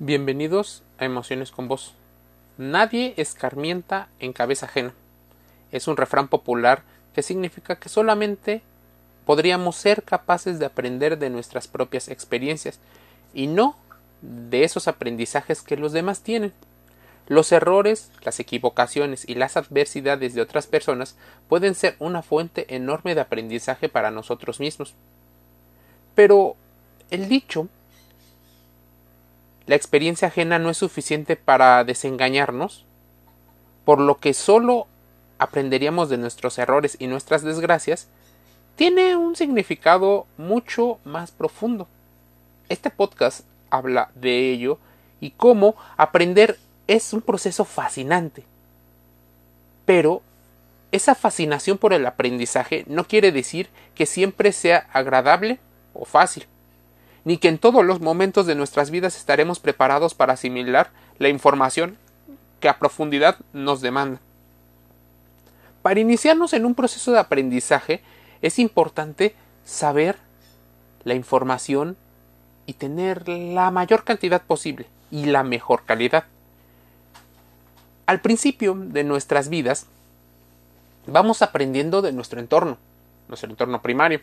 Bienvenidos a Emociones con Vos. Nadie escarmienta en cabeza ajena. Es un refrán popular que significa que solamente podríamos ser capaces de aprender de nuestras propias experiencias y no de esos aprendizajes que los demás tienen. Los errores, las equivocaciones y las adversidades de otras personas pueden ser una fuente enorme de aprendizaje para nosotros mismos. Pero el dicho la experiencia ajena no es suficiente para desengañarnos, por lo que solo aprenderíamos de nuestros errores y nuestras desgracias, tiene un significado mucho más profundo. Este podcast habla de ello y cómo aprender es un proceso fascinante. Pero esa fascinación por el aprendizaje no quiere decir que siempre sea agradable o fácil ni que en todos los momentos de nuestras vidas estaremos preparados para asimilar la información que a profundidad nos demanda. Para iniciarnos en un proceso de aprendizaje es importante saber la información y tener la mayor cantidad posible y la mejor calidad. Al principio de nuestras vidas vamos aprendiendo de nuestro entorno, nuestro entorno primario,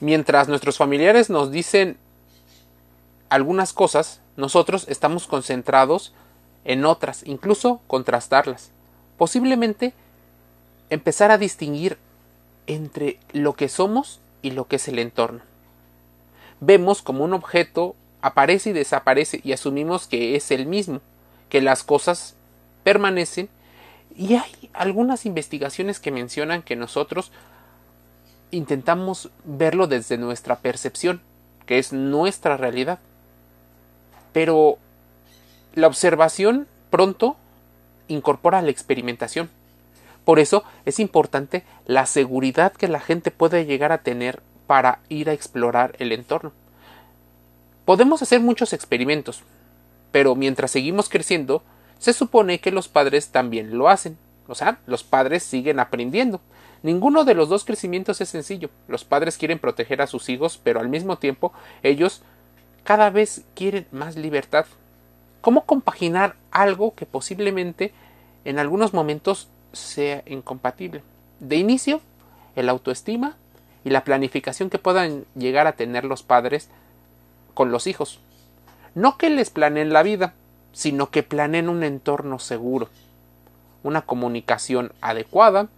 Mientras nuestros familiares nos dicen algunas cosas, nosotros estamos concentrados en otras, incluso contrastarlas. Posiblemente empezar a distinguir entre lo que somos y lo que es el entorno. Vemos como un objeto aparece y desaparece y asumimos que es el mismo, que las cosas permanecen y hay algunas investigaciones que mencionan que nosotros intentamos verlo desde nuestra percepción, que es nuestra realidad. Pero la observación pronto incorpora la experimentación. Por eso es importante la seguridad que la gente puede llegar a tener para ir a explorar el entorno. Podemos hacer muchos experimentos, pero mientras seguimos creciendo, se supone que los padres también lo hacen. O sea, los padres siguen aprendiendo. Ninguno de los dos crecimientos es sencillo. Los padres quieren proteger a sus hijos, pero al mismo tiempo ellos cada vez quieren más libertad. ¿Cómo compaginar algo que posiblemente en algunos momentos sea incompatible? De inicio, el autoestima y la planificación que puedan llegar a tener los padres con los hijos. No que les planeen la vida, sino que planeen un entorno seguro, una comunicación adecuada,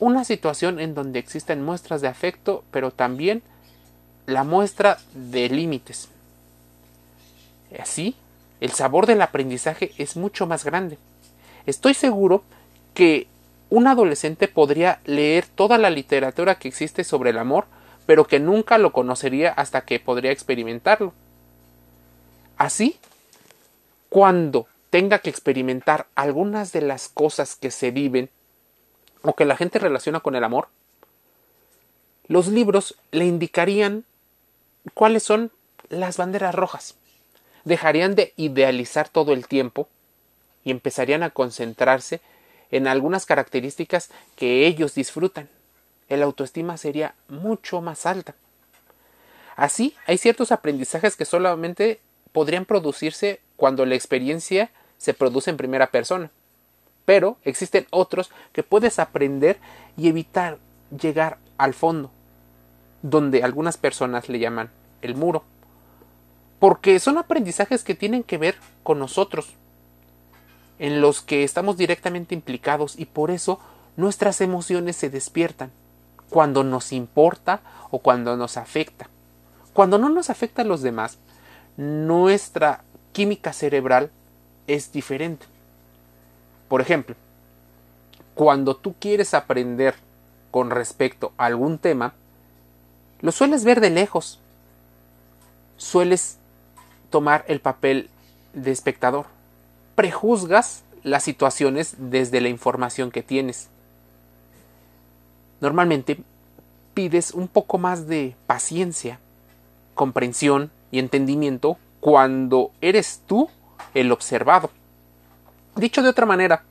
una situación en donde existen muestras de afecto, pero también la muestra de límites. Así, el sabor del aprendizaje es mucho más grande. Estoy seguro que un adolescente podría leer toda la literatura que existe sobre el amor, pero que nunca lo conocería hasta que podría experimentarlo. Así, cuando tenga que experimentar algunas de las cosas que se viven o que la gente relaciona con el amor, los libros le indicarían cuáles son las banderas rojas. Dejarían de idealizar todo el tiempo y empezarían a concentrarse en algunas características que ellos disfrutan. El autoestima sería mucho más alta. Así, hay ciertos aprendizajes que solamente podrían producirse cuando la experiencia se produce en primera persona pero existen otros que puedes aprender y evitar llegar al fondo, donde algunas personas le llaman el muro, porque son aprendizajes que tienen que ver con nosotros, en los que estamos directamente implicados y por eso nuestras emociones se despiertan cuando nos importa o cuando nos afecta. Cuando no nos afecta a los demás, nuestra química cerebral es diferente. Por ejemplo, cuando tú quieres aprender con respecto a algún tema, lo sueles ver de lejos. Sueles tomar el papel de espectador. Prejuzgas las situaciones desde la información que tienes. Normalmente pides un poco más de paciencia, comprensión y entendimiento cuando eres tú el observado. Dicho de otra manera,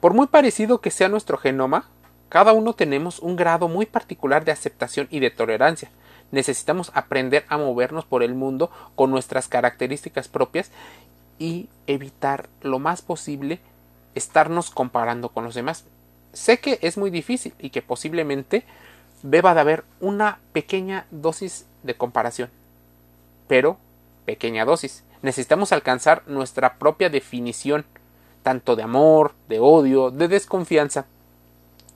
por muy parecido que sea nuestro genoma, cada uno tenemos un grado muy particular de aceptación y de tolerancia. necesitamos aprender a movernos por el mundo con nuestras características propias y evitar lo más posible estarnos comparando con los demás. Sé que es muy difícil y que posiblemente deba de haber una pequeña dosis de comparación, pero pequeña dosis. Necesitamos alcanzar nuestra propia definición, tanto de amor, de odio, de desconfianza,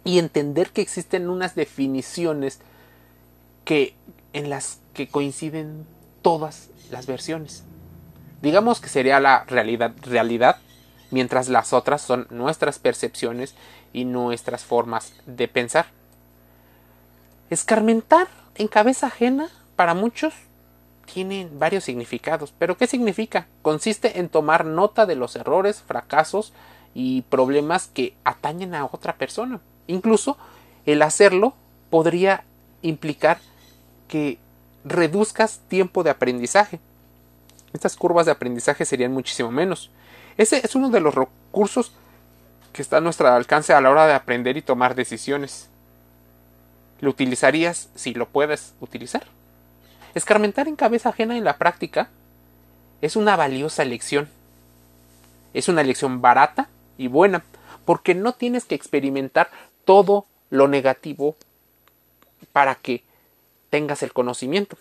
y entender que existen unas definiciones que en las que coinciden todas las versiones. Digamos que sería la realidad, realidad, mientras las otras son nuestras percepciones y nuestras formas de pensar. Escarmentar en cabeza ajena para muchos tiene varios significados. ¿Pero qué significa? Consiste en tomar nota de los errores, fracasos y problemas que atañen a otra persona. Incluso el hacerlo podría implicar que reduzcas tiempo de aprendizaje. Estas curvas de aprendizaje serían muchísimo menos. Ese es uno de los recursos que está a nuestro alcance a la hora de aprender y tomar decisiones. ¿Lo utilizarías si lo puedes utilizar? Escarmentar en cabeza ajena en la práctica es una valiosa lección. Es una lección barata y buena, porque no tienes que experimentar todo lo negativo para que tengas el conocimiento.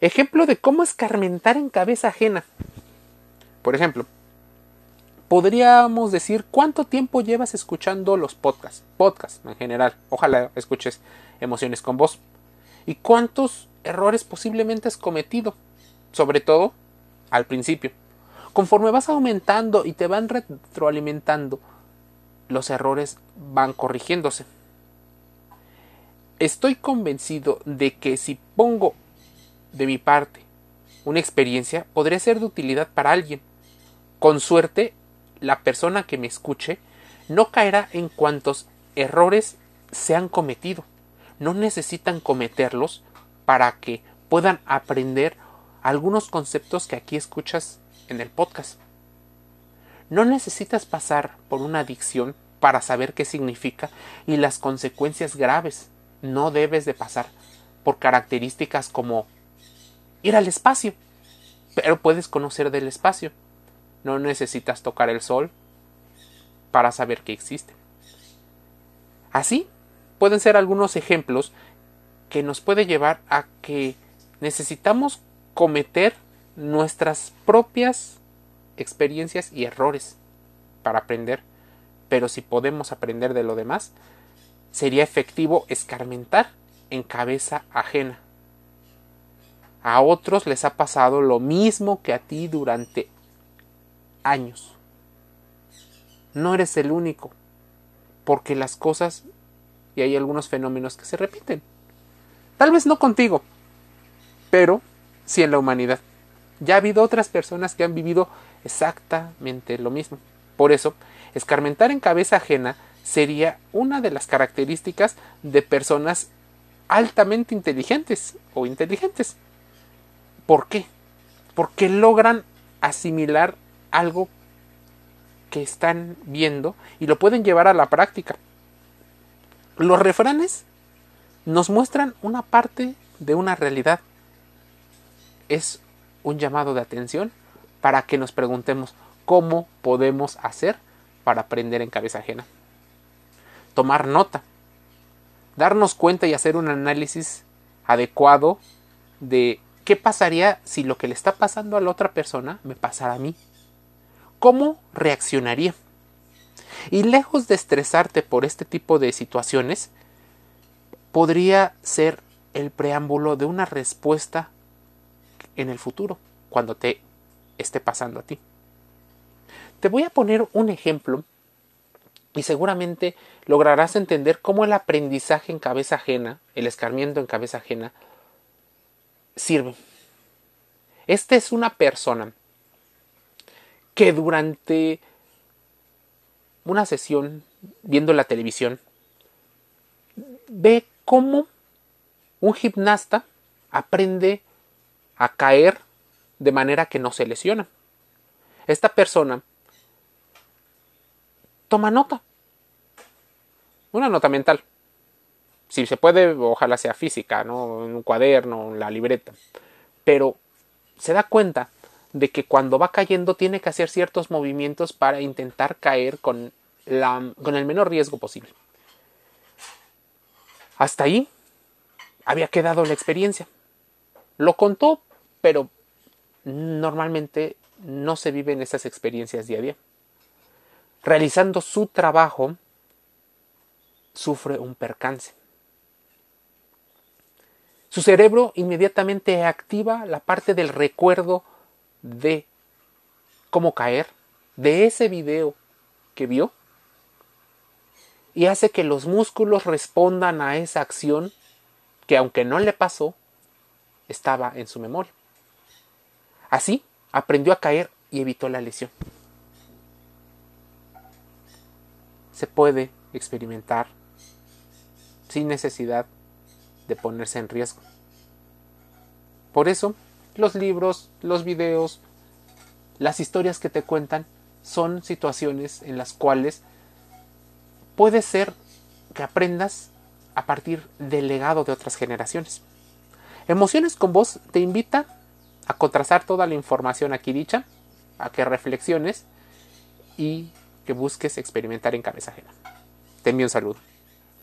Ejemplo de cómo escarmentar en cabeza ajena. Por ejemplo, podríamos decir cuánto tiempo llevas escuchando los podcasts, podcasts en general. Ojalá escuches emociones con voz. Y cuántos errores posiblemente has cometido, sobre todo al principio. Conforme vas aumentando y te van retroalimentando, los errores van corrigiéndose. Estoy convencido de que si pongo de mi parte una experiencia, podría ser de utilidad para alguien. Con suerte, la persona que me escuche no caerá en cuantos errores se han cometido. No necesitan cometerlos para que puedan aprender algunos conceptos que aquí escuchas en el podcast. No necesitas pasar por una adicción para saber qué significa y las consecuencias graves. No debes de pasar por características como ir al espacio, pero puedes conocer del espacio. No necesitas tocar el sol para saber que existe. Así pueden ser algunos ejemplos que nos puede llevar a que necesitamos cometer nuestras propias experiencias y errores para aprender. Pero si podemos aprender de lo demás, sería efectivo escarmentar en cabeza ajena. A otros les ha pasado lo mismo que a ti durante años. No eres el único, porque las cosas y hay algunos fenómenos que se repiten. Tal vez no contigo, pero sí en la humanidad. Ya ha habido otras personas que han vivido exactamente lo mismo. Por eso, escarmentar en cabeza ajena sería una de las características de personas altamente inteligentes o inteligentes. ¿Por qué? Porque logran asimilar algo que están viendo y lo pueden llevar a la práctica. Los refranes nos muestran una parte de una realidad. Es un llamado de atención para que nos preguntemos cómo podemos hacer para aprender en cabeza ajena. Tomar nota, darnos cuenta y hacer un análisis adecuado de qué pasaría si lo que le está pasando a la otra persona me pasara a mí. ¿Cómo reaccionaría? Y lejos de estresarte por este tipo de situaciones, podría ser el preámbulo de una respuesta en el futuro, cuando te esté pasando a ti. Te voy a poner un ejemplo y seguramente lograrás entender cómo el aprendizaje en cabeza ajena, el escarmiento en cabeza ajena, sirve. Esta es una persona que durante una sesión viendo la televisión ve cómo un gimnasta aprende a caer de manera que no se lesiona. Esta persona toma nota, una nota mental, Si se puede, ojalá sea física, ¿no? En un cuaderno, en la libreta. Pero se da cuenta de que cuando va cayendo tiene que hacer ciertos movimientos para intentar caer con, la, con el menor riesgo posible. Hasta ahí había quedado la experiencia. Lo contó, pero normalmente no se viven esas experiencias día a día. Realizando su trabajo, sufre un percance. Su cerebro inmediatamente activa la parte del recuerdo de cómo caer, de ese video que vio, y hace que los músculos respondan a esa acción que aunque no le pasó, estaba en su memoria. Así, aprendió a caer y evitó la lesión. Se puede experimentar sin necesidad de ponerse en riesgo. Por eso, los libros, los videos, las historias que te cuentan son situaciones en las cuales puede ser que aprendas a partir del legado de otras generaciones. Emociones con voz te invita a contrastar toda la información aquí dicha, a que reflexiones y que busques experimentar en cabeza ajena. Te envío un saludo.